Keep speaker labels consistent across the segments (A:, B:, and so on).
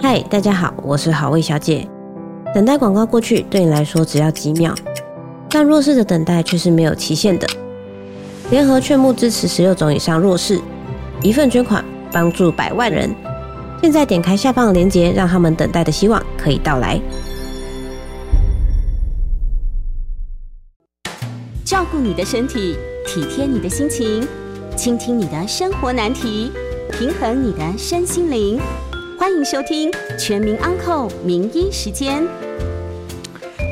A: 嗨，大家好，我是好味小姐。等待广告过去，对你来说只要几秒，但弱势的等待却是没有期限的。联合劝募支持十六种以上弱势，一份捐款帮助百万人。现在点开下方的链接，让他们等待的希望可以到来。
B: 照顾你的身体，体贴你的心情，倾听你的生活难题，平衡你的身心灵。欢迎收听《全民安扣名医时间》。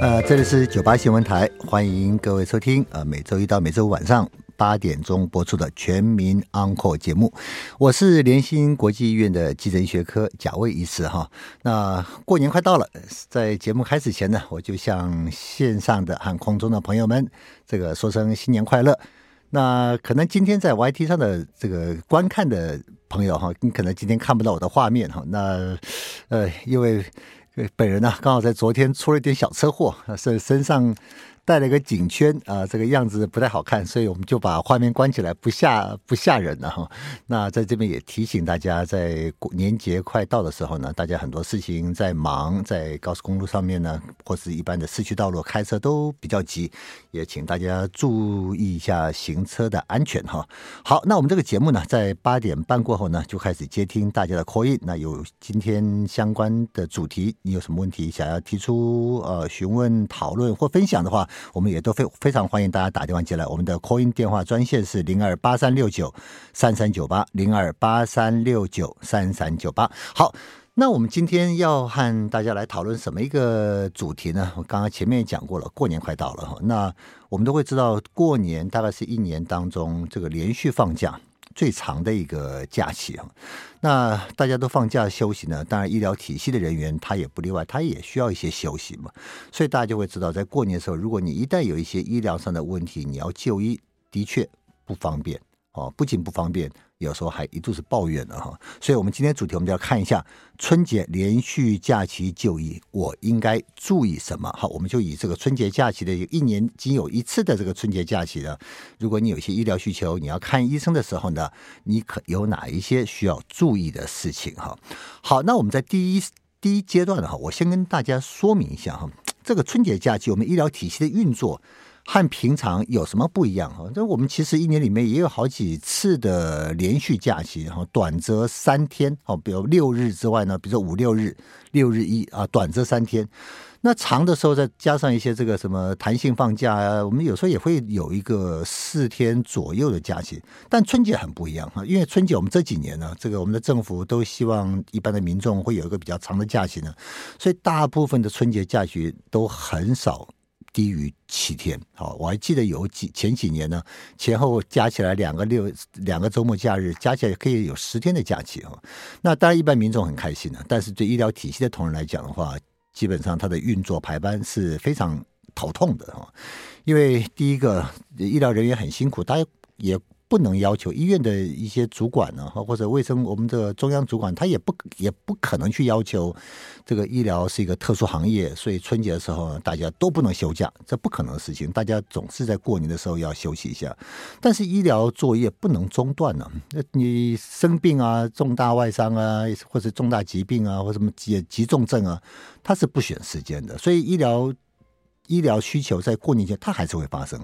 C: 呃，这里是九八新闻台，欢迎各位收听。呃，每周一到每周五晚上八点钟播出的《全民安扣》节目，我是联兴国际医院的急诊学科贾卫医师哈。那过年快到了，在节目开始前呢，我就向线上的和空中的朋友们，这个说声新年快乐。那可能今天在 YT 上的这个观看的朋友哈，你可能今天看不到我的画面哈。那呃，因为本人呢，刚好在昨天出了一点小车祸，身身上。带了一个颈圈啊，这个样子不太好看，所以我们就把画面关起来，不吓不吓人了哈。那在这边也提醒大家，在年节快到的时候呢，大家很多事情在忙，在高速公路上面呢，或是一般的市区道路开车都比较急，也请大家注意一下行车的安全哈。好，那我们这个节目呢，在八点半过后呢，就开始接听大家的 call in。那有今天相关的主题，你有什么问题想要提出呃询问、讨论或分享的话，我们也都非非常欢迎大家打电话进来，我们的 call in 电话专线是零二八三六九三三九八零二八三六九三三九八。好，那我们今天要和大家来讨论什么一个主题呢？我刚刚前面也讲过了，过年快到了哈，那我们都会知道，过年大概是一年当中这个连续放假。最长的一个假期啊，那大家都放假休息呢，当然医疗体系的人员他也不例外，他也需要一些休息嘛。所以大家就会知道，在过年的时候，如果你一旦有一些医疗上的问题，你要就医，的确不方便哦，不仅不方便。有时候还一度是抱怨的哈，所以我们今天主题我们就要看一下春节连续假期就医，我应该注意什么？好，我们就以这个春节假期的一年仅有一次的这个春节假期呢，如果你有一些医疗需求，你要看医生的时候呢，你可有哪一些需要注意的事情？哈，好，那我们在第一第一阶段的哈，我先跟大家说明一下哈，这个春节假期我们医疗体系的运作。和平常有什么不一样哈？这我们其实一年里面也有好几次的连续假期，然后短则三天哦，比如六日之外呢，比如说五六日、六日一啊，短则三天。那长的时候再加上一些这个什么弹性放假啊，我们有时候也会有一个四天左右的假期。但春节很不一样哈，因为春节我们这几年呢，这个我们的政府都希望一般的民众会有一个比较长的假期呢，所以大部分的春节假期都很少。低于七天，好，我还记得有几前几年呢，前后加起来两个六两个周末假日，加起来可以有十天的假期啊。那当然一般民众很开心的，但是对医疗体系的同仁来讲的话，基本上他的运作排班是非常头痛的啊。因为第一个医疗人员很辛苦，大家也。不能要求医院的一些主管呢，或者卫生我们的中央主管，他也不也不可能去要求这个医疗是一个特殊行业，所以春节的时候，大家都不能休假，这不可能的事情。大家总是在过年的时候要休息一下，但是医疗作业不能中断呢。那你生病啊，重大外伤啊，或者重大疾病啊，或什么急急重症啊，它是不选时间的。所以医疗医疗需求在过年前它还是会发生，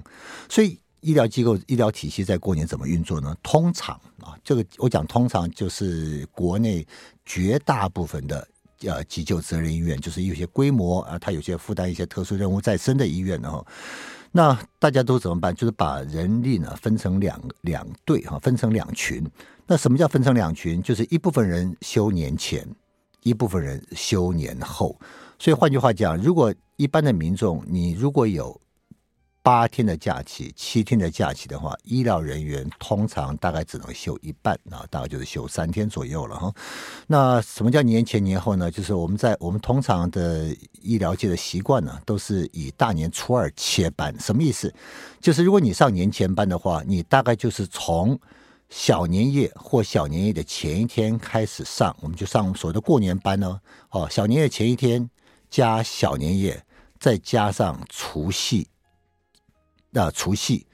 C: 所以。医疗机构、医疗体系在过年怎么运作呢？通常啊，这个我讲通常就是国内绝大部分的呃急救责任医院，就是有些规模啊，它有些负担一些特殊任务在身的医院呢。那大家都怎么办？就是把人力呢分成两两队哈，分成两群。那什么叫分成两群？就是一部分人休年前，一部分人休年后。所以换句话讲，如果一般的民众，你如果有八天的假期，七天的假期的话，医疗人员通常大概只能休一半啊，大概就是休三天左右了哈。那什么叫年前年后呢？就是我们在我们通常的医疗界的习惯呢，都是以大年初二切班。什么意思？就是如果你上年前班的话，你大概就是从小年夜或小年夜的前一天开始上，我们就上所谓的过年班呢。哦，小年夜前一天加小年夜，再加上除夕。那除夕、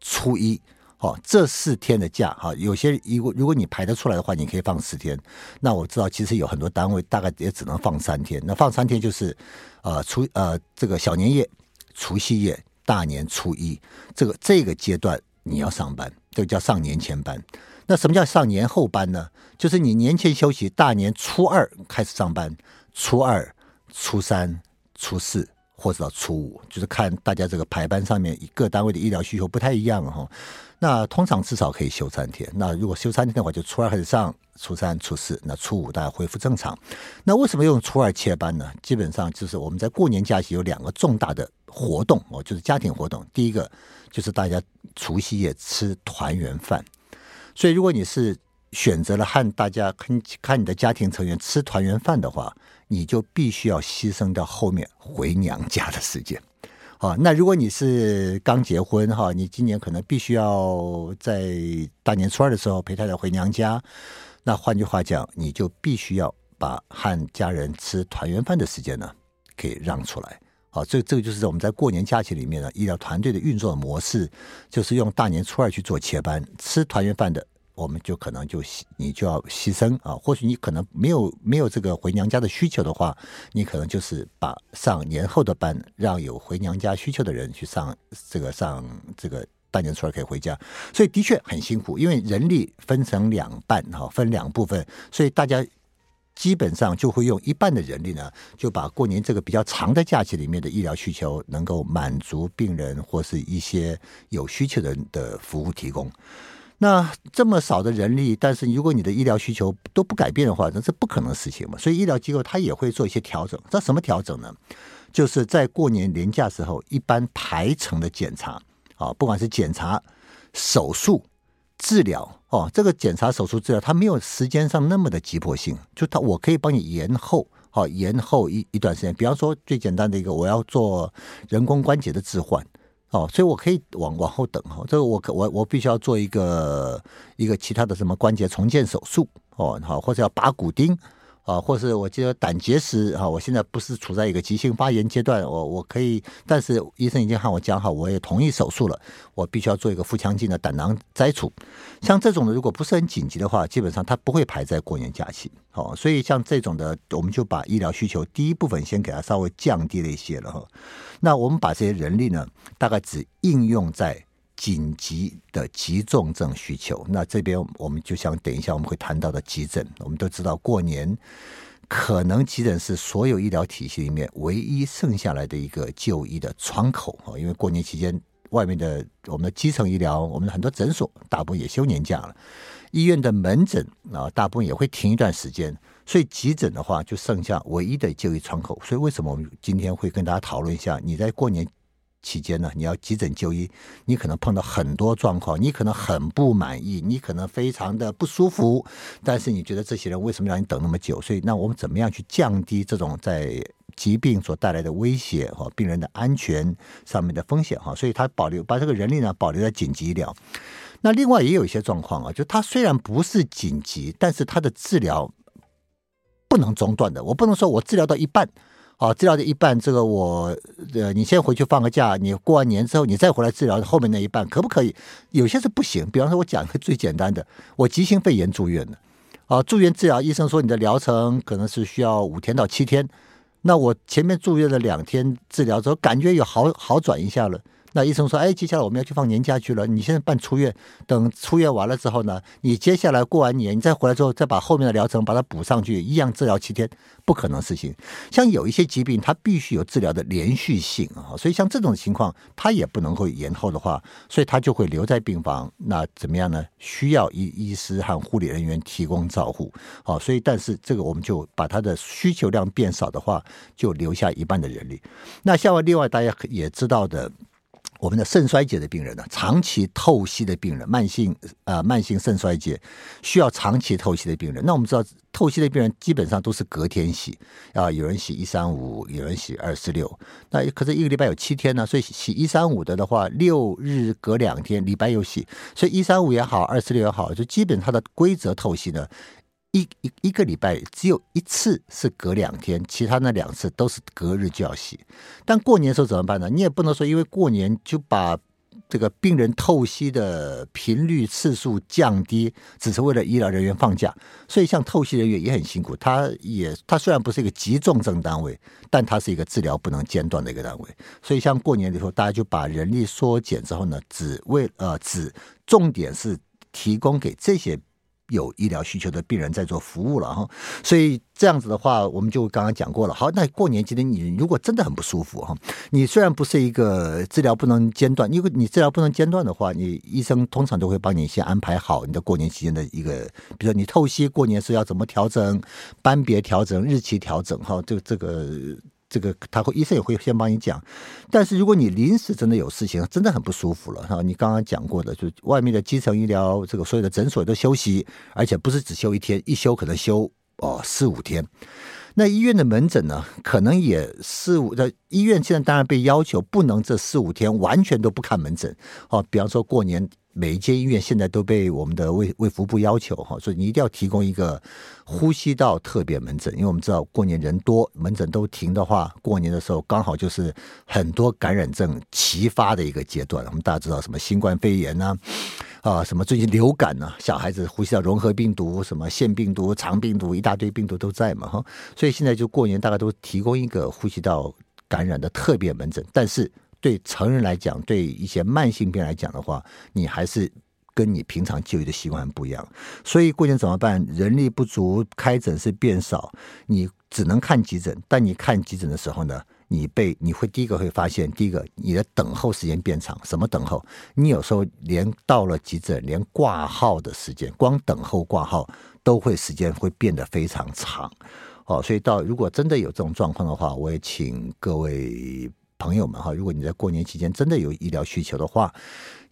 C: 初一，哦，这四天的假哈，有些如果如果你排得出来的话，你可以放四天。那我知道，其实有很多单位大概也只能放三天。那放三天就是，呃，除呃这个小年夜、除夕夜、大年初一，这个这个阶段你要上班，这个叫上年前班。那什么叫上年后班呢？就是你年前休息，大年初二开始上班，初二、初三、初四。或者到初五，就是看大家这个排班上面各单位的医疗需求不太一样哈。那通常至少可以休三天。那如果休三天的话，就初二开始上，初三、初四，那初五大家恢复正常。那为什么用初二切班呢？基本上就是我们在过年假期有两个重大的活动哦，就是家庭活动。第一个就是大家除夕夜吃团圆饭，所以如果你是选择了和大家看看你的家庭成员吃团圆饭的话。你就必须要牺牲掉后面回娘家的时间，啊，那如果你是刚结婚哈，你今年可能必须要在大年初二的时候陪太太回娘家，那换句话讲，你就必须要把和家人吃团圆饭的时间呢给让出来，好，这这个就是我们在过年假期里面呢，医疗团队的运作模式，就是用大年初二去做切班，吃团圆饭的。我们就可能就你就要牺牲啊，或许你可能没有没有这个回娘家的需求的话，你可能就是把上年后的班，让有回娘家需求的人去上这个上这个大年初二可以回家，所以的确很辛苦，因为人力分成两半哈，分两部分，所以大家基本上就会用一半的人力呢，就把过年这个比较长的假期里面的医疗需求能够满足病人或是一些有需求的人的服务提供。那这么少的人力，但是如果你的医疗需求都不改变的话，那是不可能的事情嘛。所以医疗机构它也会做一些调整。这什么调整呢？就是在过年年假时候，一般排程的检查啊，不管是检查、手术、治疗哦，这个检查、手术、治疗，它没有时间上那么的急迫性，就它我可以帮你延后，好延后一一段时间。比方说最简单的一个，我要做人工关节的置换。哦，所以我可以往往后等哈，这个我我我必须要做一个一个其他的什么关节重建手术哦，好，或者要拔骨钉。啊，或是我记得胆结石啊，我现在不是处在一个急性发炎阶段，我我可以，但是医生已经和我讲好，我也同意手术了，我必须要做一个腹腔镜的胆囊摘除。像这种的，如果不是很紧急的话，基本上它不会排在过年假期。好，所以像这种的，我们就把医疗需求第一部分先给它稍微降低了一些了哈。那我们把这些人力呢，大概只应用在。紧急的急重症需求，那这边我们就想等一下我们会谈到的急诊。我们都知道，过年可能急诊是所有医疗体系里面唯一剩下来的一个就医的窗口啊。因为过年期间，外面的我们的基层医疗，我们的很多诊所大部分也休年假了，医院的门诊啊，大部分也会停一段时间，所以急诊的话就剩下唯一的就医窗口。所以为什么我们今天会跟大家讨论一下，你在过年期间呢，你要急诊就医，你可能碰到很多状况，你可能很不满意，你可能非常的不舒服，但是你觉得这些人为什么让你等那么久？所以，那我们怎么样去降低这种在疾病所带来的威胁和病人的安全上面的风险哈？所以，他保留把这个人力呢保留在紧急医疗。那另外也有一些状况啊，就他虽然不是紧急，但是他的治疗不能中断的。我不能说我治疗到一半。好，治疗的一半，这个我呃，你先回去放个假，你过完年之后你再回来治疗后面那一半，可不可以？有些是不行。比方说，我讲一个最简单的，我急性肺炎住院的，啊，住院治疗，医生说你的疗程可能是需要五天到七天，那我前面住院的两天治疗之后，感觉有好好转一下了。那医生说：“哎，接下来我们要去放年假去了。你现在办出院，等出院完了之后呢，你接下来过完年，你再回来之后，再把后面的疗程把它补上去，一样治疗七天，不可能事情。像有一些疾病，它必须有治疗的连续性啊，所以像这种情况，它也不能够延后的话，所以它就会留在病房。那怎么样呢？需要医医师和护理人员提供照护。好，所以但是这个我们就把它的需求量变少的话，就留下一半的人力。那像另外大家也知道的。”我们的肾衰竭的病人呢，长期透析的病人，慢性啊、呃、慢性肾衰竭需要长期透析的病人，那我们知道透析的病人基本上都是隔天洗啊，有人洗一三五，有人洗二四六，那可是一个礼拜有七天呢，所以洗一三五的的话，六日隔两天，礼拜又洗，所以一三五也好，二四六也好，就基本它的规则透析呢。一一一个礼拜只有一次是隔两天，其他那两次都是隔日就要洗。但过年的时候怎么办呢？你也不能说因为过年就把这个病人透析的频率次数降低，只是为了医疗人员放假。所以，像透析人员也很辛苦。他也，他虽然不是一个急重症单位，但他是一个治疗不能间断的一个单位。所以，像过年的时候，大家就把人力缩减之后呢，只为呃，只重点是提供给这些。有医疗需求的病人在做服务了哈，所以这样子的话，我们就刚刚讲过了。好，那过年期间你如果真的很不舒服哈，你虽然不是一个治疗不能间断，因为你治疗不能间断的话，你医生通常都会帮你先安排好你的过年期间的一个，比如说你透析过年是要怎么调整，班别调整，日期调整哈，这个这个。这个他会医生也会先帮你讲，但是如果你临时真的有事情，真的很不舒服了哈，你刚刚讲过的，就外面的基层医疗这个所有的诊所都休息，而且不是只休一天，一休可能休哦四五天。那医院的门诊呢，可能也四五的医院现在当然被要求不能这四五天完全都不看门诊哦，比方说过年。每一间医院现在都被我们的卫卫福部要求哈，所以你一定要提供一个呼吸道特别门诊，因为我们知道过年人多，门诊都停的话，过年的时候刚好就是很多感染症齐发的一个阶段。我们大家知道什么新冠肺炎呐，啊，什么最近流感呐，小孩子呼吸道融合病毒、什么腺病毒、肠病毒，一大堆病毒都在嘛哈，所以现在就过年大概都提供一个呼吸道感染的特别门诊，但是。对成人来讲，对一些慢性病来讲的话，你还是跟你平常就医的习惯不一样。所以过年怎么办？人力不足，开诊是变少，你只能看急诊。但你看急诊的时候呢，你被你会第一个会发现，第一个你的等候时间变长。什么等候？你有时候连到了急诊，连挂号的时间，光等候挂号都会时间会变得非常长。哦，所以到如果真的有这种状况的话，我也请各位。朋友们哈，如果你在过年期间真的有医疗需求的话，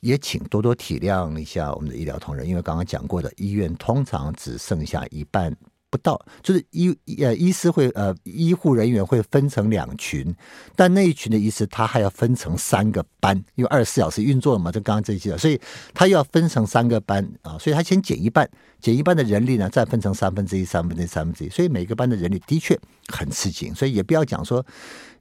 C: 也请多多体谅一下我们的医疗同仁，因为刚刚讲过的，医院通常只剩下一半不到，就是医呃医师会呃医护人员会分成两群，但那一群的医师他还要分成三个班，因为二十四小时运作了嘛，就刚刚这些，所以他又要分成三个班啊，所以他先减一半，减一半的人力呢，再分成三分之一、三分之一、三分之一，所以每个班的人力的确很吃紧，所以也不要讲说。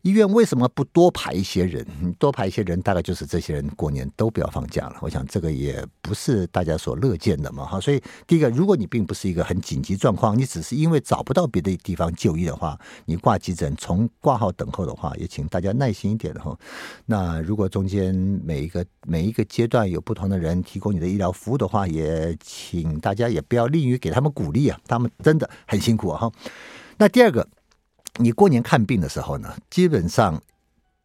C: 医院为什么不多排一些人？多排一些人，大概就是这些人过年都不要放假了。我想这个也不是大家所乐见的嘛。哈，所以第一个，如果你并不是一个很紧急状况，你只是因为找不到别的地方就医的话，你挂急诊从挂号等候的话，也请大家耐心一点哈。那如果中间每一个每一个阶段有不同的人提供你的医疗服务的话，也请大家也不要吝于给他们鼓励啊，他们真的很辛苦啊。哈，那第二个。你过年看病的时候呢，基本上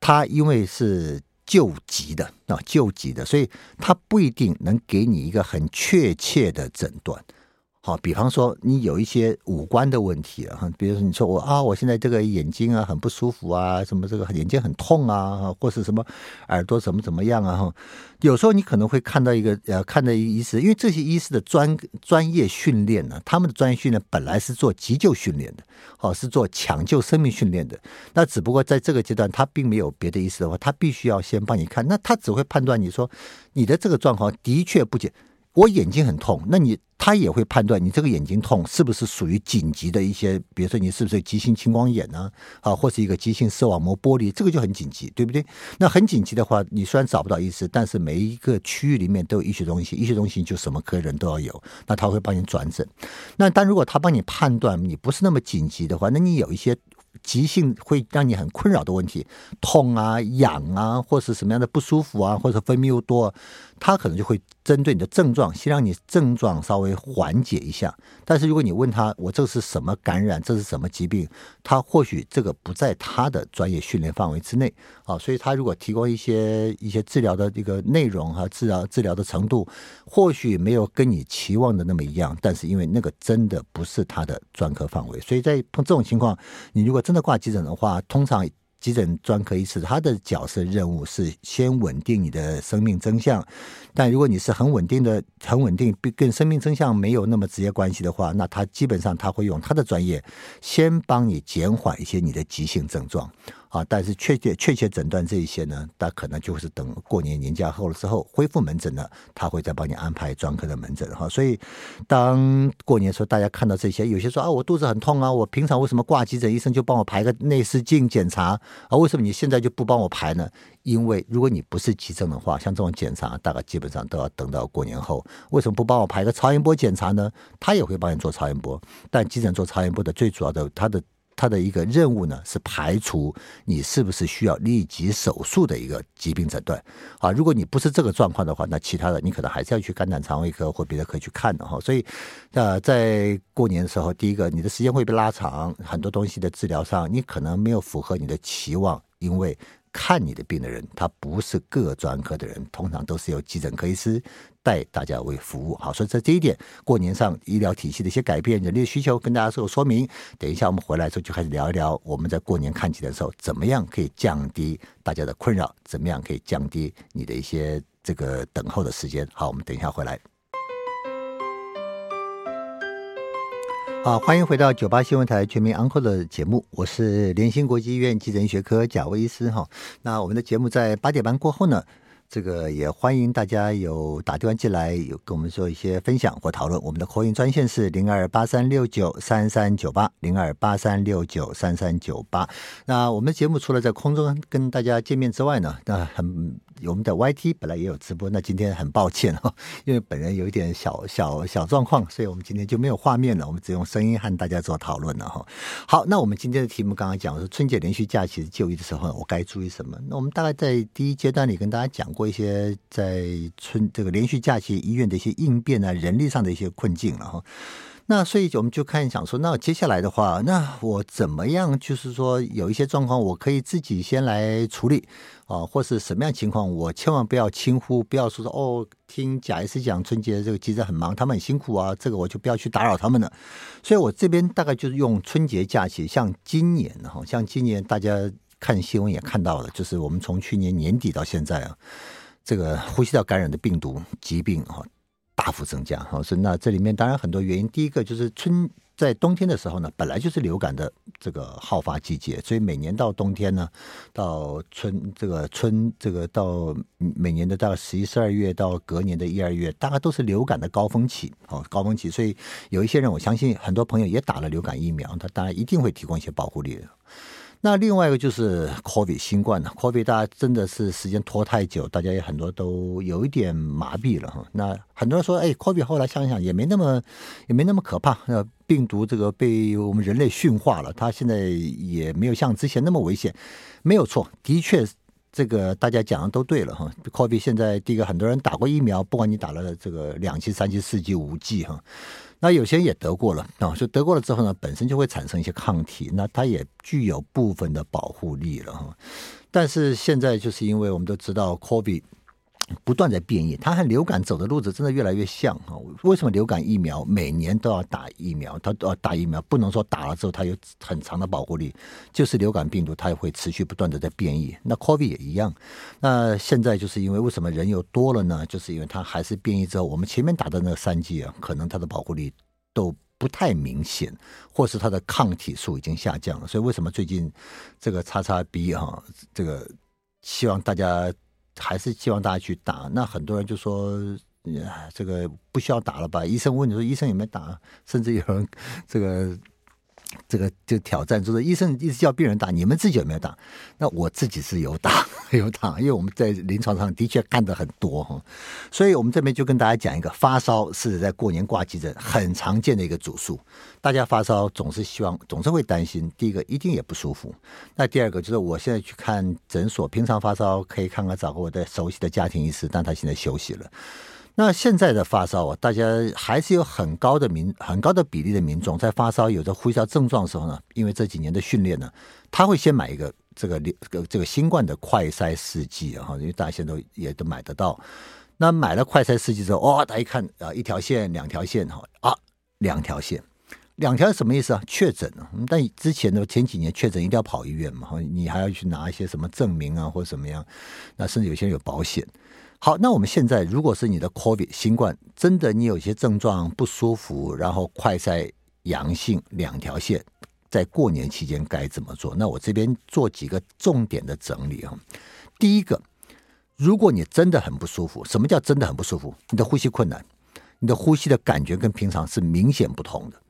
C: 他因为是救急的啊，救急的，所以他不一定能给你一个很确切的诊断。好，比方说你有一些五官的问题啊，比如说你说我啊，我现在这个眼睛啊很不舒服啊，什么这个眼睛很痛啊，或是什么耳朵怎么怎么样啊，哈，有时候你可能会看到一个呃，看到一个医师，因为这些医师的专专业训练呢，他们的专业训练本来是做急救训练的，好，是做抢救生命训练的，那只不过在这个阶段他并没有别的医师的话，他必须要先帮你看，那他只会判断你说你的这个状况的确不简。我眼睛很痛，那你他也会判断你这个眼睛痛是不是属于紧急的一些，比如说你是不是急性青光眼呢？啊，或是一个急性视网膜剥离，这个就很紧急，对不对？那很紧急的话，你虽然找不到医师，但是每一个区域里面都有医学中心，医学中心就什么科人都要有，那他会帮你转诊。那但如果他帮你判断你不是那么紧急的话，那你有一些。急性会让你很困扰的问题，痛啊、痒啊，或是什么样的不舒服啊，或者分泌又多，他可能就会针对你的症状，先让你症状稍微缓解一下。但是如果你问他，我这是什么感染，这是什么疾病，他或许这个不在他的专业训练范围之内啊，所以他如果提供一些一些治疗的这个内容和治疗治疗的程度，或许没有跟你期望的那么一样，但是因为那个真的不是他的专科范围，所以在碰这种情况，你如果真的挂急诊的话，通常急诊专科医师他的角色任务是先稳定你的生命征象。但如果你是很稳定的、很稳定，跟生命征象没有那么直接关系的话，那他基本上他会用他的专业先帮你减缓一些你的急性症状。啊，但是确切确切诊断这一些呢，那可能就是等过年年假后了之后恢复门诊呢，他会再帮你安排专科的门诊哈。所以当过年的时候，大家看到这些，有些说啊，我肚子很痛啊，我平常为什么挂急诊医生就帮我排个内视镜检查啊？为什么你现在就不帮我排呢？因为如果你不是急诊的话，像这种检查大概基本上都要等到过年后。为什么不帮我排个超音波检查呢？他也会帮你做超音波，但急诊做超音波的最主要的他的。他的一个任务呢，是排除你是不是需要立即手术的一个疾病诊断啊。如果你不是这个状况的话，那其他的你可能还是要去肝胆肠胃科或别的科去看的哈。所以，呃，在过年的时候，第一个你的时间会被拉长，很多东西的治疗上你可能没有符合你的期望，因为。看你的病的人，他不是各专科的人，通常都是由急诊科医师带大家为服务。好，所以在这一点，过年上医疗体系的一些改变、人力的需求，跟大家做说明。等一下我们回来之后就开始聊一聊，我们在过年看急诊的时候，怎么样可以降低大家的困扰，怎么样可以降低你的一些这个等候的时间。好，我们等一下回来。好，欢迎回到九八新闻台全民安 n 的节目，我是联兴国际医院急诊学科贾维医师哈。那我们的节目在八点半过后呢，这个也欢迎大家有打电话进来，有跟我们做一些分享或讨论。我们的 call in 专线是零二八三六九三三九八零二八三六九三三九八。那我们的节目除了在空中跟大家见面之外呢，那很。我们的 YT 本来也有直播，那今天很抱歉哈，因为本人有一点小小小状况，所以我们今天就没有画面了，我们只用声音和大家做讨论了哈。好，那我们今天的题目刚刚讲说春节连续假期就医的时候，我该注意什么？那我们大概在第一阶段里跟大家讲过一些在春这个连续假期医院的一些应变啊，人力上的一些困境了哈。那所以我们就看想说，那接下来的话，那我怎么样？就是说有一些状况，我可以自己先来处理啊，或是什么样情况，我千万不要轻忽，不要说说哦，听贾医师讲春节这个急诊很忙，他们很辛苦啊，这个我就不要去打扰他们了。所以我这边大概就是用春节假期，像今年哈，像今年大家看新闻也看到了，就是我们从去年年底到现在啊，这个呼吸道感染的病毒疾病哈。大幅增加，好，是那这里面当然很多原因。第一个就是春在冬天的时候呢，本来就是流感的这个好发季节，所以每年到冬天呢，到春这个春这个到每年的到十一、十二月到隔年的一二月，大概都是流感的高峰期，哦，高峰期。所以有一些人，我相信很多朋友也打了流感疫苗，他当然一定会提供一些保护力的。那另外一个就是 COVID 新冠了，COVID 大家真的是时间拖太久，大家也很多都有一点麻痹了哈。那很多人说，哎，COVID 后来想想也没那么也没那么可怕，那病毒这个被我们人类驯化了，它现在也没有像之前那么危险，没有错，的确这个大家讲的都对了哈。COVID 现在第一个很多人打过疫苗，不管你打了这个两剂、三剂、四剂、五剂哈。那有些人也得过了啊，就得过了之后呢，本身就会产生一些抗体，那它也具有部分的保护力了哈。但是现在就是因为我们都知道，COVID 不断在变异，它和流感走的路子真的越来越像哈。为什么流感疫苗每年都要打疫苗？它都要打疫苗，不能说打了之后它有很长的保护力，就是流感病毒它也会持续不断的在变异。那 COVID 也一样。那现在就是因为为什么人又多了呢？就是因为它还是变异之后，我们前面打的那三剂啊，可能它的保护力。都不太明显，或是它的抗体数已经下降了，所以为什么最近这个叉叉 B 哈，这个希望大家还是希望大家去打？那很多人就说，这个不需要打了吧？医生问你说，医生有没有打？甚至有人这个。这个就挑战，就是医生一直叫病人打，你们自己有没有打？那我自己是有打，有打，因为我们在临床上的确看得很多哈，所以我们这边就跟大家讲一个，发烧是在过年挂急诊很常见的一个主诉。大家发烧总是希望，总是会担心，第一个一定也不舒服，那第二个就是我现在去看诊所，平常发烧可以看看找个我的熟悉的家庭医师，但他现在休息了。那现在的发烧啊，大家还是有很高的民很高的比例的民众在发烧有着呼吸道症状的时候呢，因为这几年的训练呢，他会先买一个这个这个这个新冠的快筛试剂啊，因为大家现在都也都买得到。那买了快筛试剂之后，哦，大家一看啊，一条线、两条线哈啊，两条线，两条什么意思啊？确诊啊。但之前的前几年确诊一定要跑医院嘛，你还要去拿一些什么证明啊，或者什么样？那甚至有些人有保险。好，那我们现在如果是你的 COVID 新冠，真的你有些症状不舒服，然后快筛阳性两条线，在过年期间该怎么做？那我这边做几个重点的整理啊。第一个，如果你真的很不舒服，什么叫真的很不舒服？你的呼吸困难，你的呼吸的感觉跟平常是明显不同的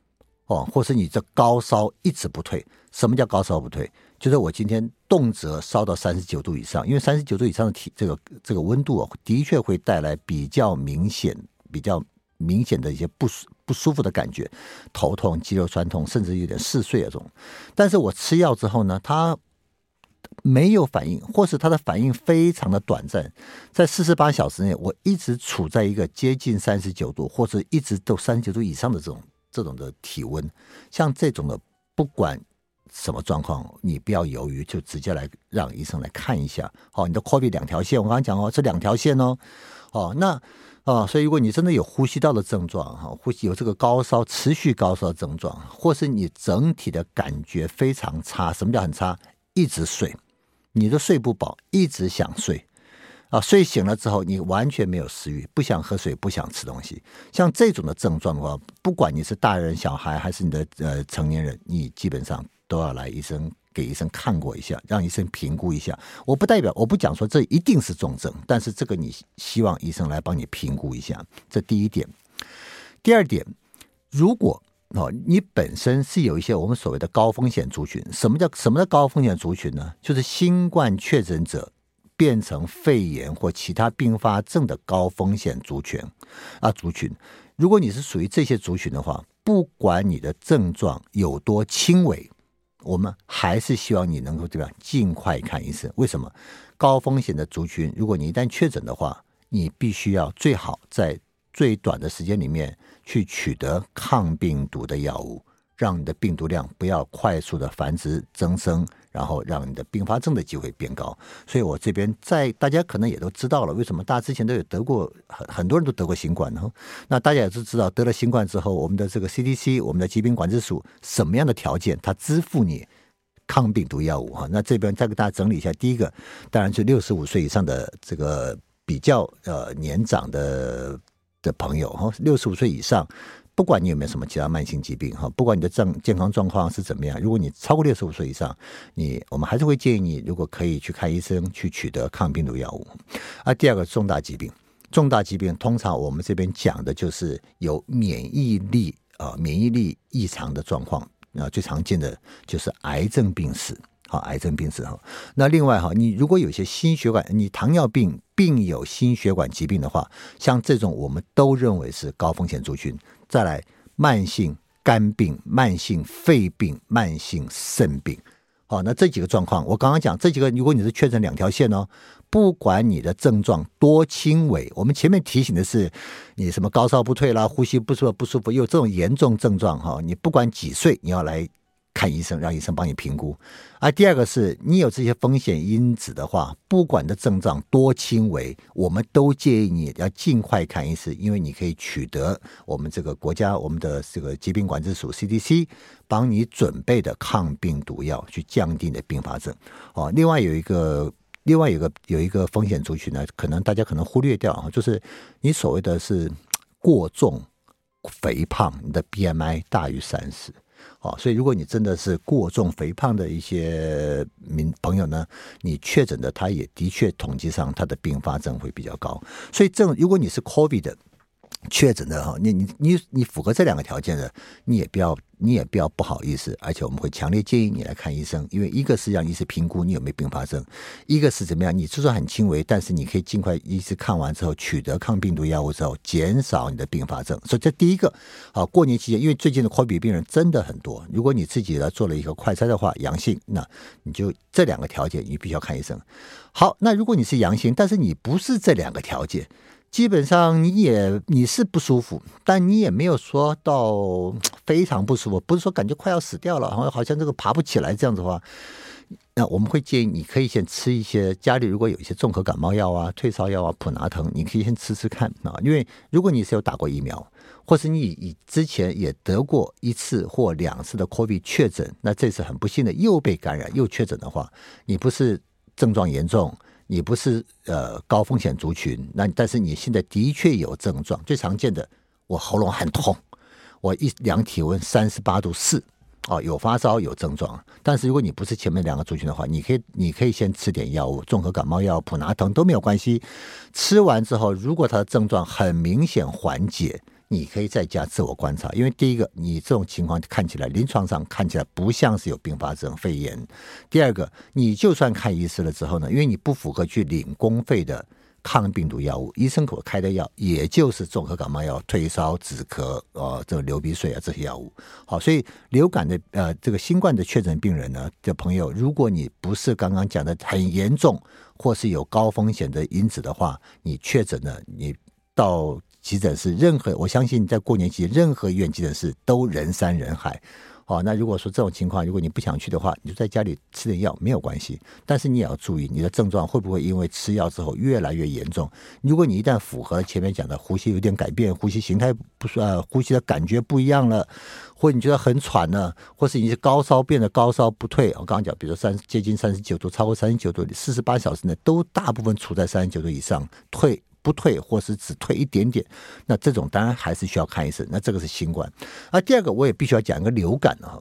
C: 哦，或是你这高烧一直不退。什么叫高烧不退？就是我今天动辄烧到三十九度以上，因为三十九度以上的体这个这个温度啊，的确会带来比较明显、比较明显的一些不舒不舒服的感觉，头痛、肌肉酸痛，甚至有点嗜睡这种。但是我吃药之后呢，它没有反应，或是它的反应非常的短暂，在四十八小时内，我一直处在一个接近三十九度，或者一直都三十九度以上的这种这种的体温。像这种的，不管什么状况，你不要犹豫，就直接来让医生来看一下。好，你的 COVID 两条线，我刚刚讲哦，这两条线哦，哦，那。啊、哦，所以如果你真的有呼吸道的症状，哈，呼吸有这个高烧、持续高烧症状，或是你整体的感觉非常差，什么叫很差？一直睡，你都睡不饱，一直想睡，啊，睡醒了之后你完全没有食欲，不想喝水，不想吃东西，像这种的症状的话，不管你是大人、小孩还是你的呃成年人，你基本上都要来医生。给医生看过一下，让医生评估一下。我不代表，我不讲说这一定是重症，但是这个你希望医生来帮你评估一下。这第一点。第二点，如果哦，你本身是有一些我们所谓的高风险族群，什么叫什么叫高风险族群呢？就是新冠确诊者变成肺炎或其他并发症的高风险族群啊族群。如果你是属于这些族群的话，不管你的症状有多轻微。我们还是希望你能够这样尽快看医生。为什么？高风险的族群，如果你一旦确诊的话，你必须要最好在最短的时间里面去取得抗病毒的药物。让你的病毒量不要快速的繁殖增生，然后让你的并发症的机会变高。所以我这边在大家可能也都知道了，为什么大家之前都有得过，很很多人都得过新冠呢？那大家也是知道，得了新冠之后，我们的这个 CDC，我们的疾病管制署什么样的条件，它支付你抗病毒药物哈？那这边再给大家整理一下，第一个当然是六十五岁以上的这个比较呃年长的的朋友哈，六十五岁以上。不管你有没有什么其他慢性疾病哈，不管你的状健康状况是怎么样，如果你超过六十五岁以上，你我们还是会建议你，如果可以去看医生，去取得抗病毒药物。啊，第二个重大疾病，重大疾病通常我们这边讲的就是有免疫力啊，免疫力异常的状况啊，最常见的就是癌症病史。好，癌症病史哈。那另外哈，你如果有些心血管，你糖尿病并有心血管疾病的话，像这种我们都认为是高风险族群。再来，慢性肝病、慢性肺病、慢性肾病。好，那这几个状况，我刚刚讲这几个，如果你是确诊两条线哦，不管你的症状多轻微，我们前面提醒的是，你什么高烧不退啦，呼吸不舒服不舒服，有这种严重症状哈，你不管几岁，你要来。看医生，让医生帮你评估。啊，第二个是你有这些风险因子的话，不管的症状多轻微，我们都建议你要尽快看医生，因为你可以取得我们这个国家我们的这个疾病管制署 CDC 帮你准备的抗病毒药，去降低你的并发症。哦，另外有一个，另外有个有一个风险族群呢，可能大家可能忽略掉啊，就是你所谓的是过重、肥胖，你的 BMI 大于三十。哦，所以如果你真的是过重肥胖的一些民朋友呢，你确诊的，他也的确统计上他的并发症会比较高。所以这如果你是 COVID 的。确诊的哈，你你你你符合这两个条件的，你也不要你也不要不好意思，而且我们会强烈建议你来看医生，因为一个是让医生评估你有没有并发症，一个是怎么样，你就算很轻微，但是你可以尽快医师看完之后取得抗病毒药物之后，减少你的并发症。所以这第一个，好，过年期间，因为最近的 c o 病人真的很多，如果你自己来做了一个快筛的话阳性，那你就这两个条件你必须要看医生。好，那如果你是阳性，但是你不是这两个条件。基本上你也你是不舒服，但你也没有说到非常不舒服，不是说感觉快要死掉了，然后好像这个爬不起来这样子的话，那我们会建议你可以先吃一些家里如果有一些综合感冒药啊、退烧药啊、普拿疼，你可以先吃吃看啊。因为如果你是有打过疫苗，或是你以之前也得过一次或两次的 COVID 确诊，那这次很不幸的又被感染又确诊的话，你不是症状严重。你不是呃高风险族群，那但是你现在的确有症状，最常见的，我喉咙很痛，我一量体温三十八度四，哦，有发烧有症状，但是如果你不是前面两个族群的话，你可以你可以先吃点药物，综合感冒药、普拿疼都没有关系。吃完之后，如果他的症状很明显缓解，你可以在家自我观察。因为第一个，你这种情况看起来临床上看起来不像是有并发症肺炎；第二个，你就算看医师了之后呢，因为你不符合去领公费的。抗病毒药物，医生给我开的药，也就是综合感冒药、退烧、止咳，呃，这个流鼻水啊这些药物。好，所以流感的呃这个新冠的确诊病人呢的朋友，如果你不是刚刚讲的很严重，或是有高风险的因子的话，你确诊了，你到急诊室，任何我相信在过年期间，任何医院急诊室都人山人海。好，那如果说这种情况，如果你不想去的话，你就在家里吃点药没有关系。但是你也要注意，你的症状会不会因为吃药之后越来越严重？如果你一旦符合前面讲的呼吸有点改变，呼吸形态不是呃，呼吸的感觉不一样了，或者你觉得很喘呢，或是你是高烧变得高烧不退，我刚刚讲，比如说三接近三十九度，超过三十九度，四十八小时内都大部分处在三十九度以上，退。不退，或是只退一点点，那这种当然还是需要看医生。那这个是新冠。啊，第二个我也必须要讲一个流感啊。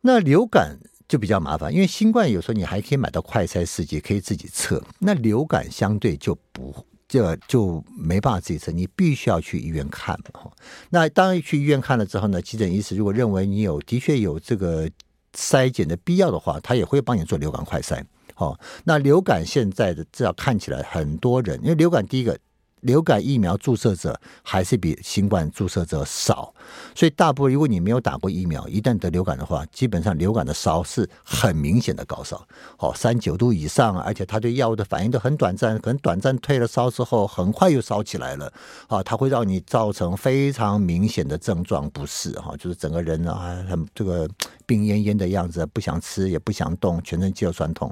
C: 那流感就比较麻烦，因为新冠有时候你还可以买到快筛试剂，可以自己测。那流感相对就不就就没办法自己测，你必须要去医院看嘛。那当然去医院看了之后呢，急诊医师如果认为你有的确有这个筛检的必要的话，他也会帮你做流感快筛。哦，那流感现在的至少看起来很多人，因为流感第一个。流感疫苗注射者还是比新冠注射者少，所以大部分如果你没有打过疫苗，一旦得流感的话，基本上流感的烧是很明显的高烧，哦，三九度以上，而且他对药物的反应都很短暂，可能短暂退了烧之后，很快又烧起来了，啊，它会让你造成非常明显的症状不适，哈，就是整个人啊，很这个病恹恹的样子，不想吃也不想动，全身肌肉酸痛。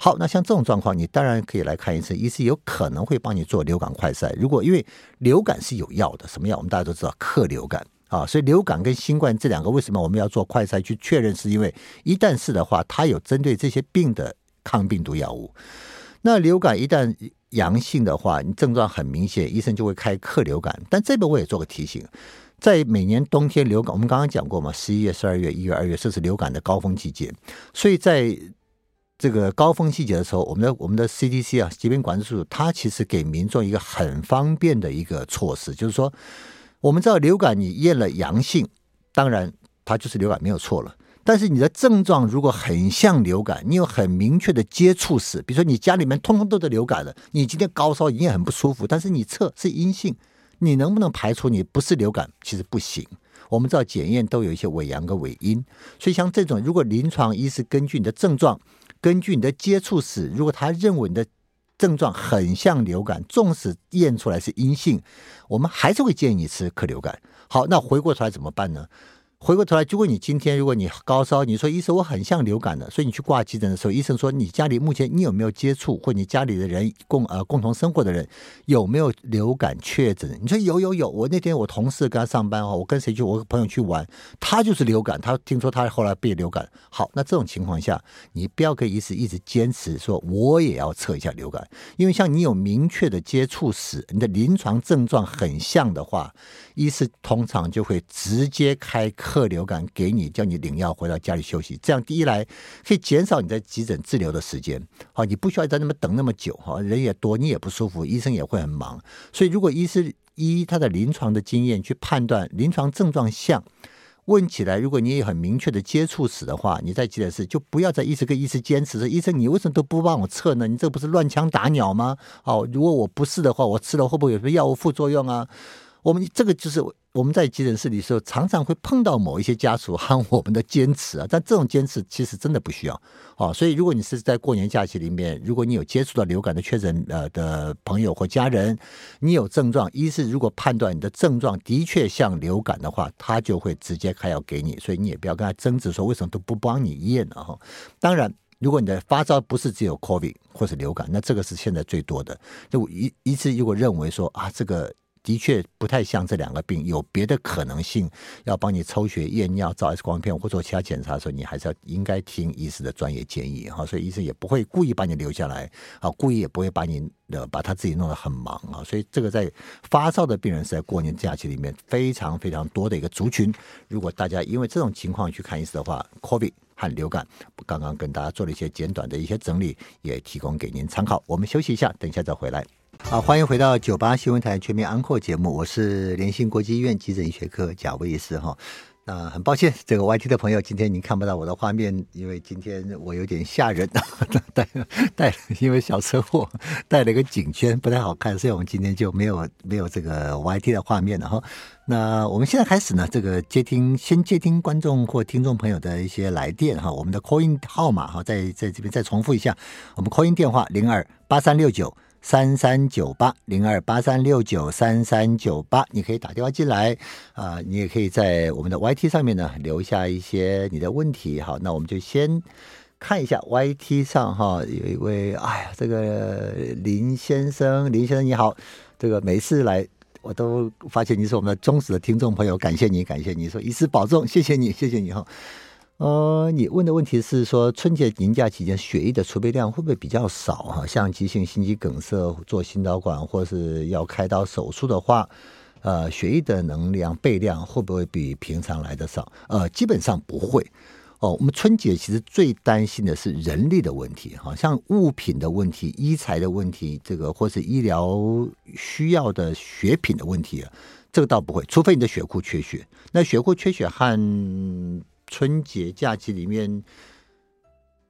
C: 好，那像这种状况，你当然可以来看医生，医师有可能会帮你做流感快筛。如果因为流感是有药的，什么药？我们大家都知道克流感啊，所以流感跟新冠这两个为什么我们要做快筛去确认？是因为一旦是的话，它有针对这些病的抗病毒药物。那流感一旦阳性的话，你症状很明显，医生就会开克流感。但这边我也做个提醒，在每年冬天流感，我们刚刚讲过嘛，十一月、十二月、一月、二月，这是流感的高峰季节，所以在。这个高峰季节的时候，我们的我们的 CDC 啊，疾病管制署，它其实给民众一个很方便的一个措施，就是说，我们知道流感你验了阳性，当然它就是流感没有错了。但是你的症状如果很像流感，你有很明确的接触史，比如说你家里面通通都是流感的，你今天高烧你也很不舒服，但是你测是阴性，你能不能排除你不是流感？其实不行。我们知道检验都有一些伪阳跟伪阴，所以像这种，如果临床医师根据你的症状，根据你的接触史，如果他认为你的症状很像流感，纵使验出来是阴性，我们还是会建议你吃克流感。好，那回过头来怎么办呢？回过头来，如果你今天如果你高烧，你说医生我很像流感的，所以你去挂急诊的时候，医生说你家里目前你有没有接触，或你家里的人共呃共同生活的人有没有流感确诊？你说有有有，我那天我同事跟他上班哦，我跟谁去，我朋友去玩，他就是流感，他听说他后来被流感。好，那这种情况下，你不要跟医师一直坚持说我也要测一下流感，因为像你有明确的接触史，你的临床症状很像的话，医师通常就会直接开。克流感给你，叫你领药回到家里休息，这样第一来可以减少你在急诊滞留的时间，好，你不需要在那边等那么久，哈，人也多，你也不舒服，医生也会很忙，所以如果医师依他的临床的经验去判断临床症状像，问起来，如果你有很明确的接触史的话，你在急诊室就不要再一直跟医师坚持说，医生你为什么都不帮我测呢？你这不是乱枪打鸟吗？好，如果我不是的话，我吃了会不会有什么药物副作用啊？我们这个就是我们在急诊室里的时候，常常会碰到某一些家属和我们的坚持啊，但这种坚持其实真的不需要啊。所以，如果你是在过年假期里面，如果你有接触到流感的确诊呃的朋友或家人，你有症状，医师如果判断你的症状的确像流感的话，他就会直接开药给你。所以你也不要跟他争执说为什么都不帮你验了哈。当然，如果你的发烧不是只有 COVID 或是流感，那这个是现在最多的。就一一次如果认为说啊这个。的确不太像这两个病，有别的可能性，要帮你抽血、验尿、照 X 光片或做其他检查的时候，你还是要应该听医师的专业建议哈。所以医生也不会故意把你留下来啊，故意也不会把你呃把他自己弄得很忙啊。所以这个在发烧的病人是在过年假期里面非常非常多的一个族群。如果大家因为这种情况去看医师的话，COVID 和流感，刚刚跟大家做了一些简短的一些整理，也提供给您参考。我们休息一下，等一下再回来。好，欢迎回到九八新闻台全民安扩节目，我是联兴国际医院急诊医学科贾维医师哈。那很抱歉，这个 YT 的朋友今天您看不到我的画面，因为今天我有点吓人，带带因为小车祸带了一个颈圈，不太好看，所以我们今天就没有没有这个 YT 的画面了哈。那我们现在开始呢，这个接听先接听观众或听众朋友的一些来电哈，我们的 call in 号码哈，在在这边再重复一下，我们 call in 电话零二八三六九。三三九八零二八三六九三三九八，你可以打电话进来啊、你也可以在我们的 YT 上面呢留下一些你的问题。好，那我们就先看一下 YT 上哈，有一位哎呀，这个林先生，林先生你好，这个每次来我都发现你是我们的忠实的听众朋友，感谢你，感谢你说一次保重，谢谢你，谢谢你哈。呃，你问的问题是说春节年假期间血液的储备量会不会比较少哈？像急性心肌梗塞做心导管或是要开刀手术的话，呃，血液的能量备量会不会比平常来的少？呃，基本上不会。哦，我们春节其实最担心的是人力的问题，哈，像物品的问题、医材的问题，这个或是医疗需要的血品的问题，这个倒不会，除非你的血库缺血。那血库缺血和春节假期里面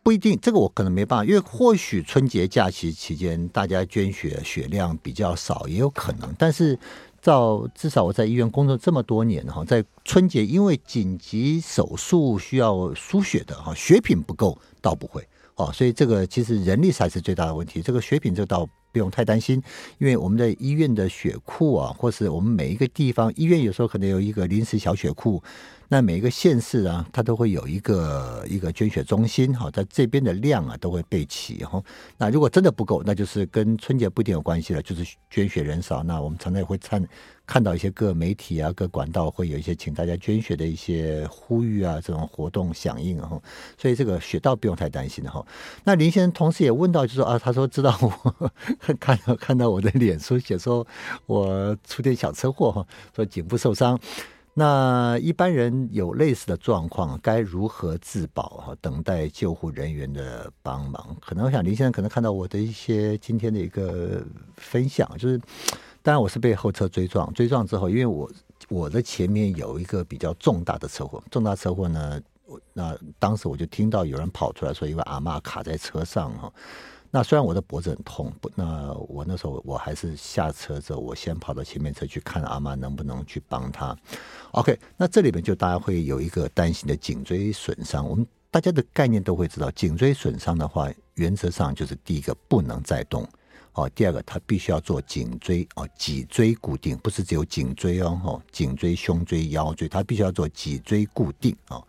C: 不一定，这个我可能没办法，因为或许春节假期期间大家捐血血量比较少，也有可能。但是照至少我在医院工作这么多年哈，在春节因为紧急手术需要输血的哈，血品不够倒不会哦，所以这个其实人力才是最大的问题。这个血品这倒不用太担心，因为我们的医院的血库啊，或是我们每一个地方医院有时候可能有一个临时小血库。那每一个县市啊，它都会有一个一个捐血中心，哈，在这边的量啊都会备齐，哈。那如果真的不够，那就是跟春节不一定有关系了，就是捐血人少。那我们常常也会看看到一些各媒体啊、各管道会有一些请大家捐血的一些呼吁啊，这种活动响应，哈。所以这个血倒不用太担心，哈。那林先生同时也问到，就说啊，他说知道我 看到看到我的脸书写说我出点小车祸，哈，说颈部受伤。那一般人有类似的状况，该如何自保？哈，等待救护人员的帮忙。可能我想林先生可能看到我的一些今天的一个分享，就是当然我是被后车追撞，追撞之后，因为我我的前面有一个比较重大的车祸，重大车祸呢，那当时我就听到有人跑出来说，一位阿嬷卡在车上哈。那虽然我的脖子很痛，不，那我那时候我还是下车之后，我先跑到前面车去看阿妈能不能去帮她。OK，那这里边就大家会有一个担心的颈椎损伤。我们大家的概念都会知道，颈椎损伤的话，原则上就是第一个不能再动，哦，第二个它必须要做颈椎哦脊椎固定，不是只有颈椎哦，颈椎、胸椎、腰椎，它必须要做脊椎固定哦。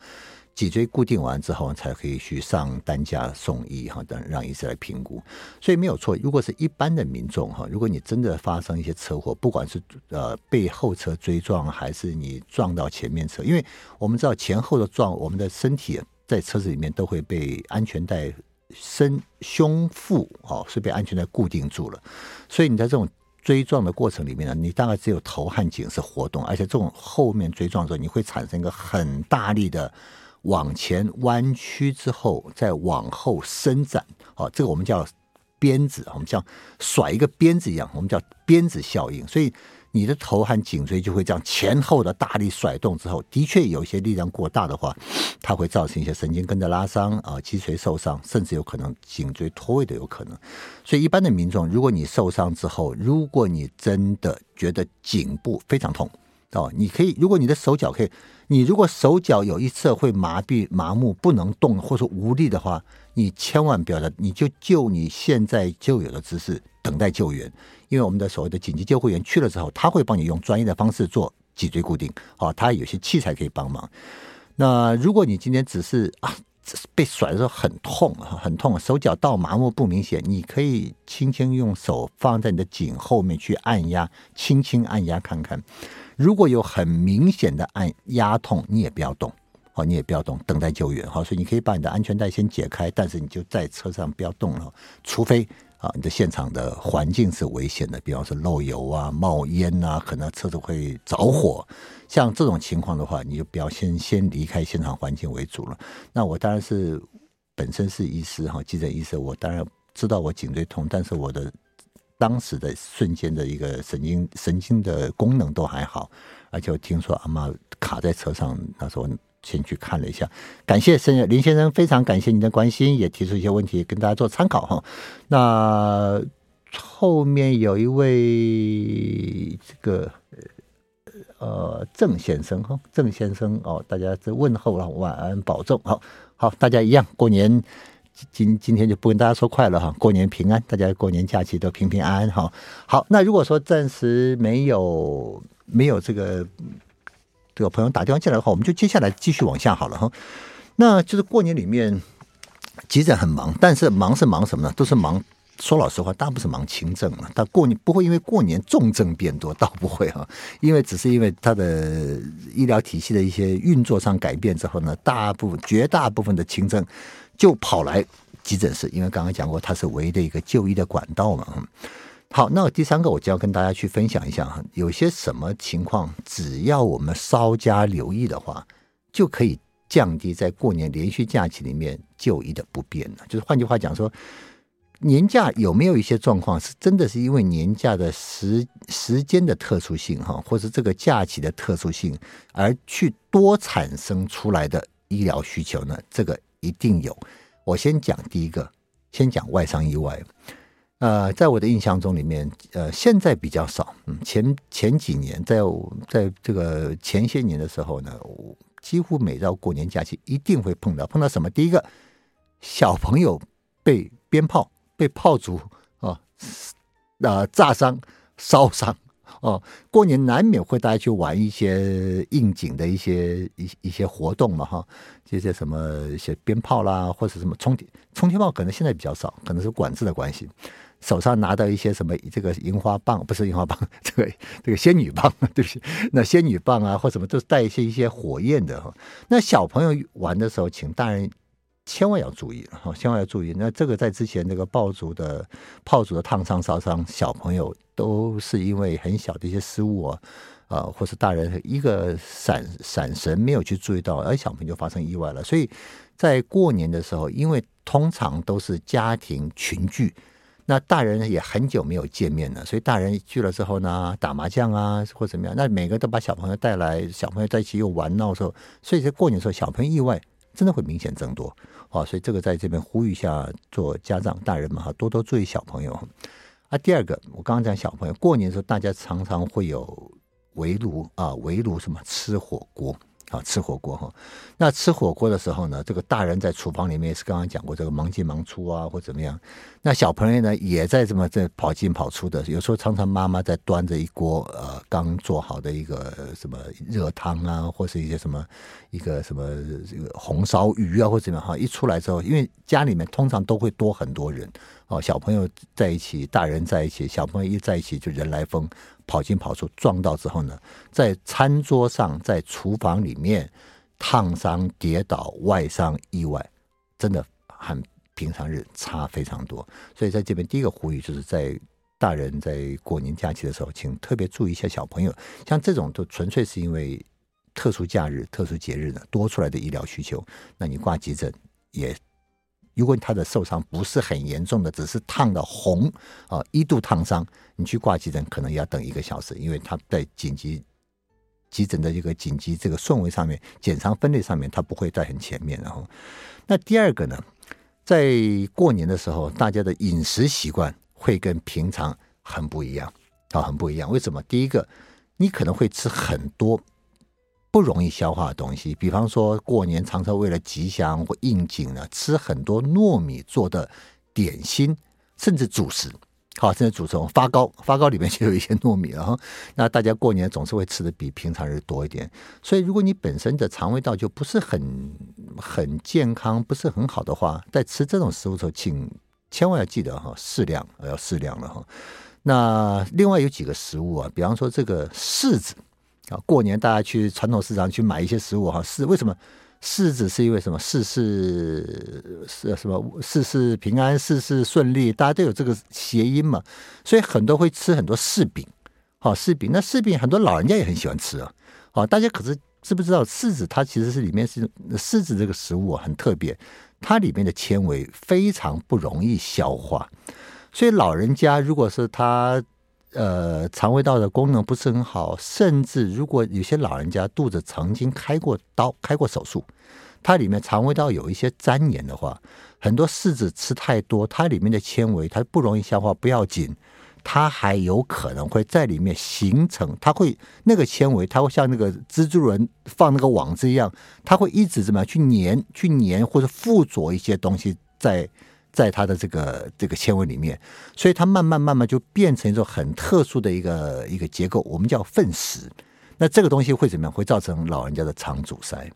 C: 脊椎固定完之后，才可以去上担架送医哈，等让医生来评估。所以没有错，如果是一般的民众哈，如果你真的发生一些车祸，不管是呃被后车追撞，还是你撞到前面车，因为我们知道前后的撞，我们的身体在车子里面都会被安全带身胸腹哦是被安全带固定住了。所以你在这种追撞的过程里面呢，你大概只有头和颈是活动，而且这种后面追撞的时候，你会产生一个很大力的。往前弯曲之后，再往后伸展，哦，这个我们叫鞭子，我们像甩一个鞭子一样，我们叫鞭子效应。所以你的头和颈椎就会这样前后的大力甩动之后，的确有一些力量过大的话，它会造成一些神经根的拉伤啊，脊髓受伤，甚至有可能颈椎脱位的有可能。所以一般的民众，如果你受伤之后，如果你真的觉得颈部非常痛，哦，你可以，如果你的手脚可以。你如果手脚有一侧会麻痹、麻木、不能动，或者说无力的话，你千万不要的，你就就你现在就有的姿势等待救援，因为我们的所谓的紧急救护员去了之后，他会帮你用专业的方式做脊椎固定，哦，他有些器材可以帮忙。那如果你今天只是啊被甩的时候很痛啊，很痛，手脚到麻木不明显。你可以轻轻用手放在你的颈后面去按压，轻轻按压看看。如果有很明显的按压痛，你也不要动，哦，你也不要动，等待救援。好，所以你可以把你的安全带先解开，但是你就在车上不要动了，除非啊，你的现场的环境是危险的，比方说漏油啊、冒烟啊，可能车子会着火。像这种情况的话，你就不要先先离开现场环境为主了。那我当然是本身是医师哈，急诊医师，我当然知道我颈椎痛，但是我的。当时的瞬间的一个神经神经的功能都还好，而且我听说阿妈卡在车上，那时候先去看了一下。感谢森林先生，非常感谢您的关心，也提出一些问题跟大家做参考哈。那后面有一位这个呃郑先生哈，郑先生哦，大家这问候了，晚安，保重，好好，大家一样过年。今今天就不跟大家说快乐哈，过年平安，大家过年假期都平平安安哈。好，那如果说暂时没有没有这个这个朋友打电话进来的话，我们就接下来继续往下好了哈。那就是过年里面急诊很忙，但是忙是忙什么呢？都是忙，说老实话，大部分是忙轻症了。但过年不会因为过年重症变多，倒不会哈，因为只是因为他的医疗体系的一些运作上改变之后呢，大部分绝大部分的轻症。就跑来急诊室，因为刚刚讲过，它是唯一的一个就医的管道嘛。好，那第三个我就要跟大家去分享一下哈，有些什么情况，只要我们稍加留意的话，就可以降低在过年连续假期里面就医的不便了。就是换句话讲说，年假有没有一些状况是真的是因为年假的时时间的特殊性哈，或是这个假期的特殊性而去多产生出来的医疗需求呢？这个。一定有。我先讲第一个，先讲外伤意外。呃，在我的印象中里面，呃，现在比较少。嗯，前前几年，在在这个前些年的时候呢，几乎每到过年假期一定会碰到。碰到什么？第一个，小朋友被鞭炮、被炮竹啊，呃，炸伤、烧伤。哦，过年难免会大家去玩一些应景的一些一一些活动嘛，哈，这些什么一些鞭炮啦，或者什么冲天冲天炮，可能现在比较少，可能是管制的关系。手上拿到一些什么这个樱花棒，不是樱花棒，这个这个仙女棒，对不起，那仙女棒啊，或什么都是带一些一些火焰的哈。那小朋友玩的时候，请大人。千万要注意了哈，千万要注意。那这个在之前那个爆竹的炮竹的烫伤烧伤，小朋友都是因为很小的一些失误啊，啊，或是大人一个闪闪神没有去注意到，而小朋友就发生意外了。所以在过年的时候，因为通常都是家庭群聚，那大人也很久没有见面了，所以大人聚了之后呢，打麻将啊或怎么样，那每个都把小朋友带来，小朋友在一起又玩闹的时候，所以在过年的时候，小朋友意外真的会明显增多。好，所以这个在这边呼吁一下，做家长大人们哈，多多注意小朋友。啊，第二个，我刚刚讲小朋友过年的时候，大家常常会有围炉啊，围炉什么吃火锅。啊，吃火锅哈，那吃火锅的时候呢，这个大人在厨房里面也是刚刚讲过这个忙进忙出啊，或怎么样。那小朋友呢，也在这么在跑进跑出的，有时候常常妈妈在端着一锅呃刚做好的一个什么热汤啊，或是一些什么一个什么这个红烧鱼啊，或怎么样哈，一出来之后，因为家里面通常都会多很多人哦，小朋友在一起，大人在一起，小朋友一在一起就人来疯。跑进跑出撞到之后呢，在餐桌上，在厨房里面烫伤、跌倒、外伤、意外，真的和平常日差非常多。所以在这边第一个呼吁，就是在大人在过年假期的时候，请特别注意一下小朋友。像这种都纯粹是因为特殊假日、特殊节日呢多出来的医疗需求，那你挂急诊也。如果他的受伤不是很严重的，只是烫的红啊，一度烫伤，你去挂急诊可能要等一个小时，因为他在紧急急诊的这个紧急这个顺位上面，检伤分类上面，他不会在很前面。然后，那第二个呢，在过年的时候，大家的饮食习惯会跟平常很不一样啊，很不一样。为什么？第一个，你可能会吃很多。不容易消化的东西，比方说过年常常为了吉祥或应景呢，吃很多糯米做的点心，甚至主食好，甚至煮成发糕，发糕里面就有一些糯米了哈。那大家过年总是会吃的比平常日多一点，所以如果你本身的肠胃道就不是很很健康，不是很好的话，在吃这种食物的时候，请千万要记得哈，适量要适量了哈。那另外有几个食物啊，比方说这个柿子啊，过年大家去传统市场去买一些食物哈，是为什么？柿子是因为什么？事事是什么？事事平安，事事顺利，大家都有这个谐音嘛。所以很多会吃很多柿饼，好柿饼。那柿饼很多老人家也很喜欢吃啊。好，大家可是知不知道柿子它其实是里面是柿子这个食物很特别，它里面的纤维非常不容易消化，所以老人家如果是他。呃，肠胃道的功能不是很好，甚至如果有些老人家肚子曾经开过刀、开过手术，它里面肠胃道有一些粘连的话，很多柿子吃太多，它里面的纤维它不容易消化，不要紧，它还有可能会在里面形成，它会那个纤维，它会像那个蜘蛛人放那个网子一样，它会一直怎么样去粘、去粘或者附着一些东西在。在它的这个这个纤维里面，所以它慢慢慢慢就变成一种很特殊的一个一个结构，我们叫粪石。那这个东西会怎么样？会造成老人家的肠阻塞。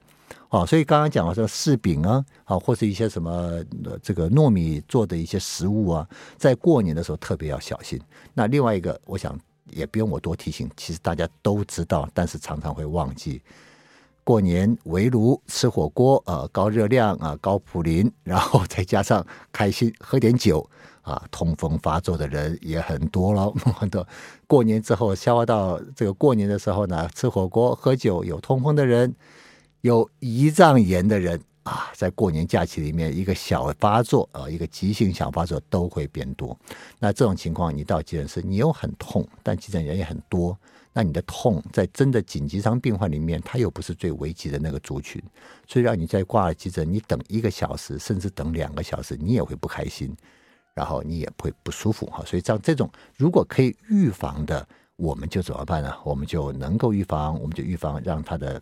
C: 哦，所以刚刚讲了说柿饼啊，啊，或是一些什么这个糯米做的一些食物啊，在过年的时候特别要小心。那另外一个，我想也不用我多提醒，其实大家都知道，但是常常会忘记。过年围炉吃火锅，呃，高热量啊，高普林，然后再加上开心喝点酒啊，痛风发作的人也很多了。很多过年之后消化道这个过年的时候呢，吃火锅喝酒有痛风的人，有胰脏炎的人啊，在过年假期里面一个小发作啊，一个急性小发作都会变多。那这种情况，你到急诊室，你又很痛，但急诊人也很多。那你的痛在真的紧急伤病患里面，它又不是最危急的那个族群，所以让你在挂了急诊，你等一个小时，甚至等两个小时，你也会不开心，然后你也会不舒服哈。所以像这种如果可以预防的，我们就怎么办呢？我们就能够预防，我们就预防让它的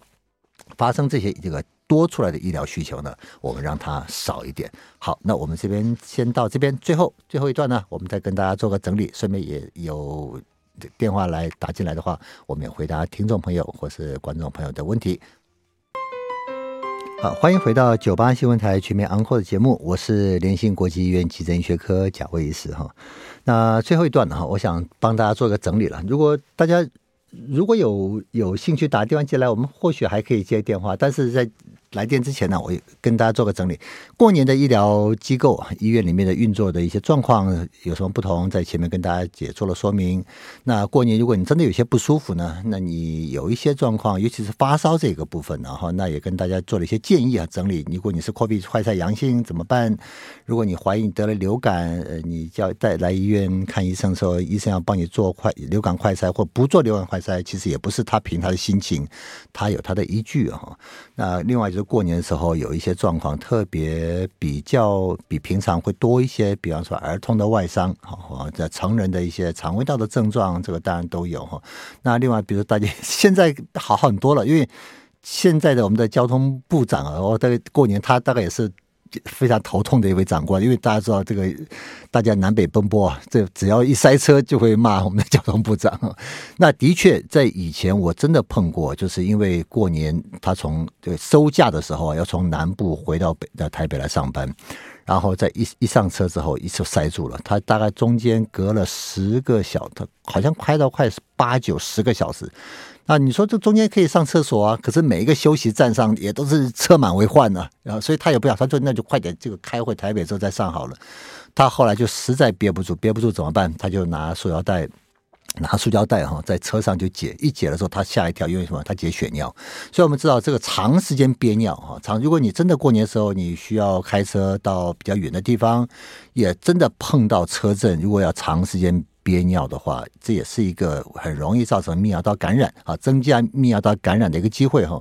C: 发生这些这个多出来的医疗需求呢，我们让它少一点。好，那我们这边先到这边，最后最后一段呢，我们再跟大家做个整理，顺便也有。电话来打进来的话，我们也回答听众朋友或是观众朋友的问题。好，欢迎回到九八新闻台全民安扣的节目，我是联兴国际医院急诊医学科贾卫医师哈。那最后一段呢哈，我想帮大家做个整理了。如果大家如果有有兴趣打电话进来，我们或许还可以接电话，但是在。来电之前呢，我跟大家做个整理。过年的医疗机构、医院里面的运作的一些状况有什么不同，在前面跟大家也做了说明。那过年如果你真的有些不舒服呢，那你有一些状况，尤其是发烧这个部分，然后那也跟大家做了一些建议啊，整理。如果你是 COVID 快筛阳性怎么办？如果你怀疑你得了流感，呃，你叫带来医院看医生的时候，医生要帮你做快流感快筛或不做流感快筛，其实也不是他凭他的心情，他有他的依据啊。那另外就过年的时候有一些状况特别比较比平常会多一些，比方说儿童的外伤，哈，这成人的一些肠胃道的症状，这个当然都有哈。那另外，比如大家现在好很多了，因为现在的我们的交通部长啊，我大概过年他大概也是。非常头痛的一位长官，因为大家知道这个，大家南北奔波啊，这只要一塞车就会骂我们的交通部长。那的确，在以前我真的碰过，就是因为过年他从这个收假的时候要从南部回到北到台北来上班，然后在一一上车之后，一就塞住了。他大概中间隔了十个小他，好像开到快八九十个小时。啊，你说这中间可以上厕所啊，可是每一个休息站上也都是车满为患呢，啊，所以他也不想，他说那就快点这个开回台北之后再上好了。他后来就实在憋不住，憋不住怎么办？他就拿塑料袋，拿塑胶袋哈，在车上就解，一解的时候他吓一跳，因为什么？他解血尿。所以我们知道这个长时间憋尿哈，长如果你真的过年的时候你需要开车到比较远的地方，也真的碰到车震，如果要长时间。憋尿的话，这也是一个很容易造成泌尿道感染啊，增加泌尿道感染的一个机会哈。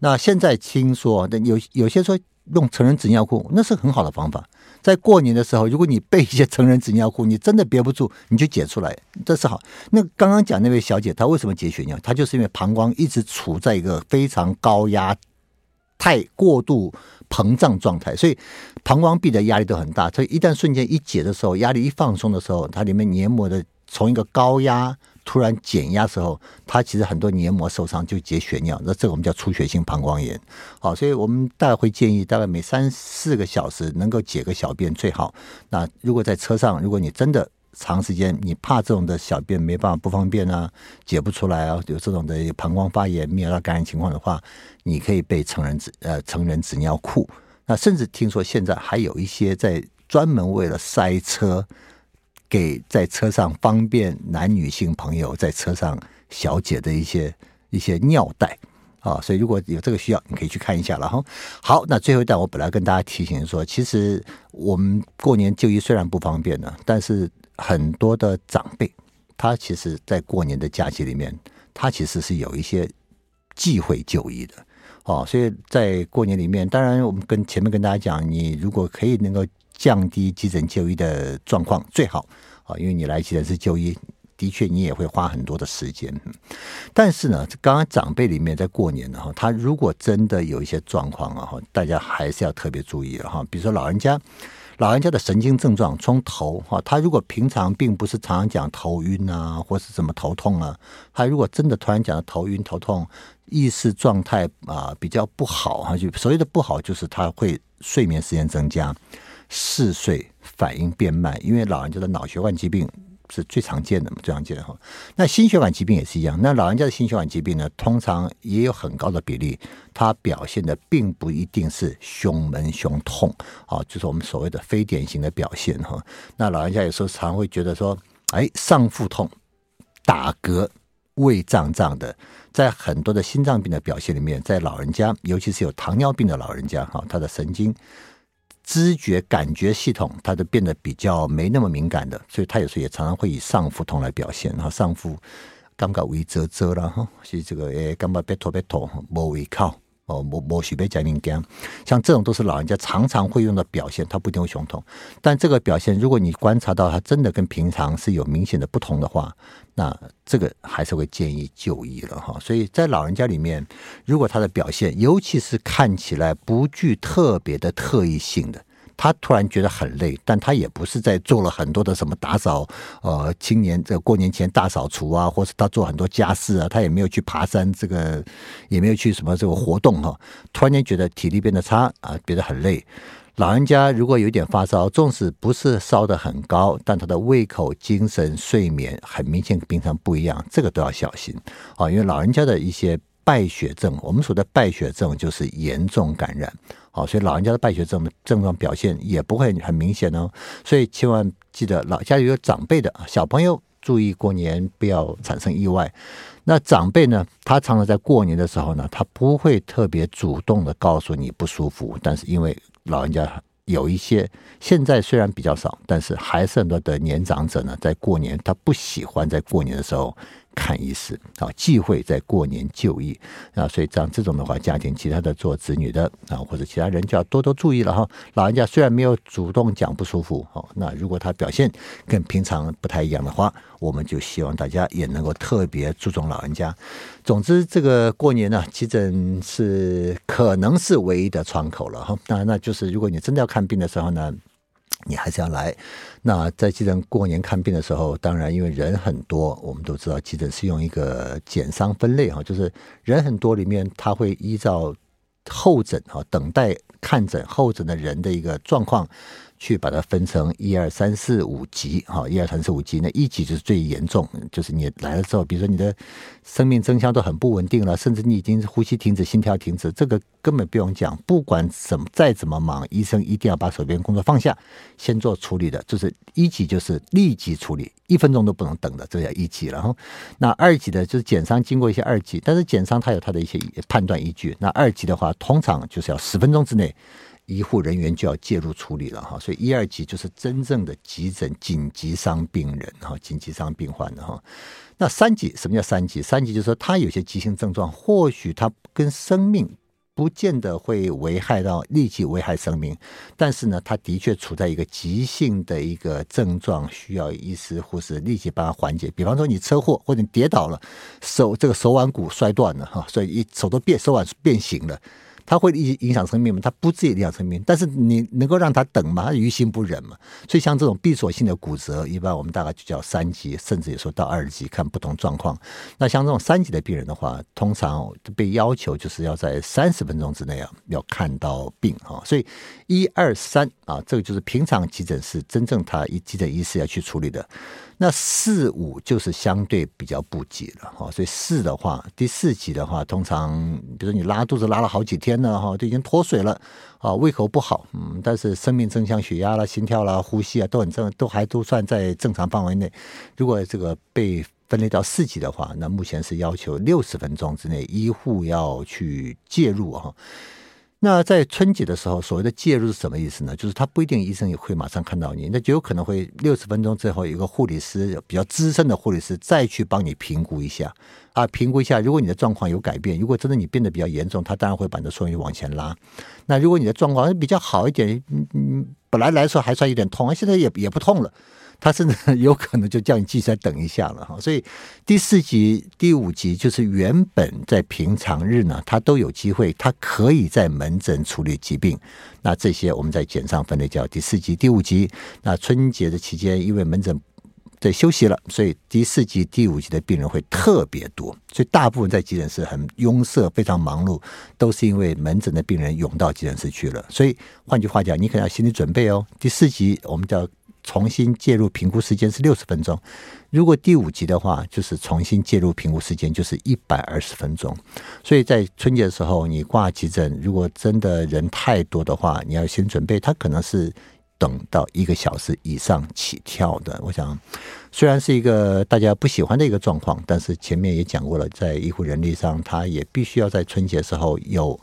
C: 那现在听说，有有些说用成人纸尿裤，那是很好的方法。在过年的时候，如果你备一些成人纸尿裤，你真的憋不住，你就解出来，这是好。那刚刚讲那位小姐，她为什么解血尿？她就是因为膀胱一直处在一个非常高压、太过度膨胀状态，所以膀胱壁的压力都很大。所以一旦瞬间一解的时候，压力一放松的时候，它里面黏膜的从一个高压突然减压时候，它其实很多黏膜受伤就结血尿，那这个我们叫出血性膀胱炎。好，所以我们大概会建议，大概每三四个小时能够解个小便最好。那如果在车上，如果你真的长时间你怕这种的小便没办法不方便啊，解不出来啊，有这种的膀胱发炎、泌尿道感染情况的话，你可以备成人纸呃成人纸尿裤。那甚至听说现在还有一些在专门为了塞车，给在车上方便男女性朋友在车上小解的一些一些尿袋啊，所以如果有这个需要，你可以去看一下了哈。好，那最后一段我本来跟大家提醒说，其实我们过年就医虽然不方便呢，但是。很多的长辈，他其实，在过年的假期里面，他其实是有一些忌讳就医的哦。所以在过年里面，当然我们跟前面跟大家讲，你如果可以能够降低急诊就医的状况，最好啊，因为你来急诊室就医，的确你也会花很多的时间。但是呢，刚刚长辈里面在过年的哈，他如果真的有一些状况啊，大家还是要特别注意了哈。比如说老人家。老人家的神经症状从头哈，他如果平常并不是常常讲头晕啊，或是什么头痛啊，他如果真的突然讲头晕头痛，意识状态啊比较不好哈，就所谓的不好就是他会睡眠时间增加，嗜睡，反应变慢，因为老人家的脑血管疾病。是最常见的嘛，最常见的哈。那心血管疾病也是一样。那老人家的心血管疾病呢，通常也有很高的比例，它表现的并不一定是胸闷、胸痛啊，就是我们所谓的非典型的表现哈。那老人家有时候常会觉得说，哎，上腹痛、打嗝、胃胀胀的，在很多的心脏病的表现里面，在老人家，尤其是有糖尿病的老人家哈，他的神经。知觉感觉系统，它就变得比较没那么敏感的，所以他有时候也常常会以上腹痛来表现。然后，上腹感觉胃胀胀了哈，是这个诶，感觉别拖别拖，没胃口哦，某某许被加敏感，像这种都是老人家常常会用的表现，他不一定会胸痛，但这个表现，如果你观察到他真的跟平常是有明显的不同的话，那这个还是会建议就医了哈。所以在老人家里面，如果他的表现，尤其是看起来不具特别的特异性的，他突然觉得很累，但他也不是在做了很多的什么打扫，呃，青年这过年前大扫除啊，或是他做很多家事啊，他也没有去爬山，这个也没有去什么这个活动哈。突然间觉得体力变得差啊，觉得很累。老人家如果有点发烧，纵使不是烧得很高，但他的胃口、精神、睡眠很明显跟平常不一样，这个都要小心啊。因为老人家的一些败血症，我们说的败血症就是严重感染，好，所以老人家的败血症的症状表现也不会很明显哦。所以千万记得，老家里有长辈的小朋友，注意过年不要产生意外。那长辈呢，他常常在过年的时候呢，他不会特别主动的告诉你不舒服，但是因为老人家有一些，现在虽然比较少，但是还是很多的年长者呢，在过年他不喜欢在过年的时候看医师啊，忌讳在过年就医啊，所以像这种的话，家庭其他的做子女的啊，或者其他人就要多多注意了哈。老人家虽然没有主动讲不舒服，哦，那如果他表现跟平常不太一样的话，我们就希望大家也能够特别注重老人家。总之，这个过年呢，急诊是可能是唯一的窗口了哈。那那就是如果你真的要看病的时候呢，你还是要来。那在急诊过年看病的时候，当然因为人很多，我们都知道急诊是用一个减伤分类哈，就是人很多里面，他会依照候诊哈，等待看诊候诊的人的一个状况。去把它分成一二三四五级，哈，一二三四五级，那一级就是最严重，就是你来了之后，比如说你的生命征象都很不稳定了，甚至你已经呼吸停止、心跳停止，这个根本不用讲，不管怎么再怎么忙，医生一定要把手边工作放下，先做处理的，就是一级就是立即处理，一分钟都不能等的，这叫一级。然后那二级的就是减伤经过一些二级，但是减伤它有它的一些判断依据，那二级的话通常就是要十分钟之内。医护人员就要介入处理了哈，所以一二级就是真正的急诊紧急伤病人哈，紧急伤病患的哈。那三级什么叫三级？三级就是说他有些急性症状，或许他跟生命不见得会危害到立即危害生命，但是呢，他的确处在一个急性的一个症状，需要医师护士立即帮他缓解。比方说你车祸或者跌倒了，手这个手腕骨摔断了哈，所以一手都变手腕变形了。它会影影响生命吗？它不至于影响生命，但是你能够让他等吗？他于心不忍嘛。所以像这种闭锁性的骨折，一般我们大概就叫三级，甚至有时候到二级，看不同状况。那像这种三级的病人的话，通常被要求就是要在三十分钟之内啊，要看到病啊。所以一二三啊，这个就是平常急诊室真正他一急诊医师要去处理的。那四五就是相对比较不急了哈，所以四的话，第四级的话，通常比如说你拉肚子拉了好几天那哈，就已经脱水了啊，胃口不好，嗯，但是生命征象、血压啦、心跳啦、呼吸啊都很正，都还都算在正常范围内。如果这个被分类到四级的话，那目前是要求六十分钟之内医护要去介入哈。那在春节的时候，所谓的介入是什么意思呢？就是他不一定医生也会马上看到你，那就有可能会六十分钟之后，一个护理师比较资深的护理师再去帮你评估一下啊，评估一下，如果你的状况有改变，如果真的你变得比较严重，他当然会把你的顺序往前拉。那如果你的状况比较好一点，嗯嗯，本来来说还算有点痛，现在也也不痛了。他甚至有可能就叫你继续再等一下了哈，所以第四级、第五级就是原本在平常日呢，他都有机会，他可以在门诊处理疾病。那这些我们在简上分类叫第四级、第五级。那春节的期间，因为门诊在休息了，所以第四级、第五级的病人会特别多。所以大部分在急诊室很拥塞、非常忙碌，都是因为门诊的病人涌到急诊室去了。所以换句话讲，你可能要心理准备哦。第四级我们叫。重新介入评估时间是六十分钟，如果第五级的话，就是重新介入评估时间就是一百二十分钟。所以在春节的时候，你挂急诊，如果真的人太多的话，你要先准备，他可能是等到一个小时以上起跳的。我想，虽然是一个大家不喜欢的一个状况，但是前面也讲过了，在医护人力上，他也必须要在春节时候有。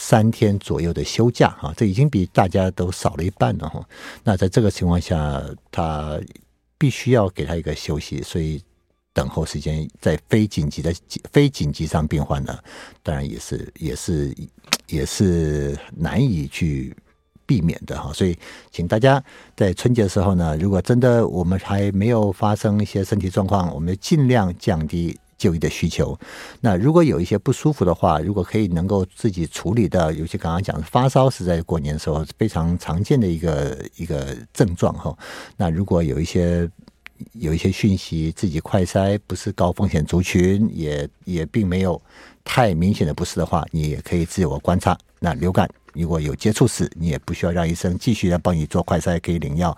C: 三天左右的休假啊，这已经比大家都少了一半了哈。那在这个情况下，他必须要给他一个休息，所以等候时间在非紧急的非紧急上病患呢，当然也是也是也是难以去避免的哈。所以，请大家在春节的时候呢，如果真的我们还没有发生一些身体状况，我们尽量降低。就医的需求，那如果有一些不舒服的话，如果可以能够自己处理的，尤其刚刚讲的发烧是在过年的时候非常常见的一个一个症状哈。那如果有一些有一些讯息，自己快筛不是高风险族群，也也并没有太明显的不适的话，你也可以自我观察。那流感如果有接触史，你也不需要让医生继续来帮你做快筛，可以领药。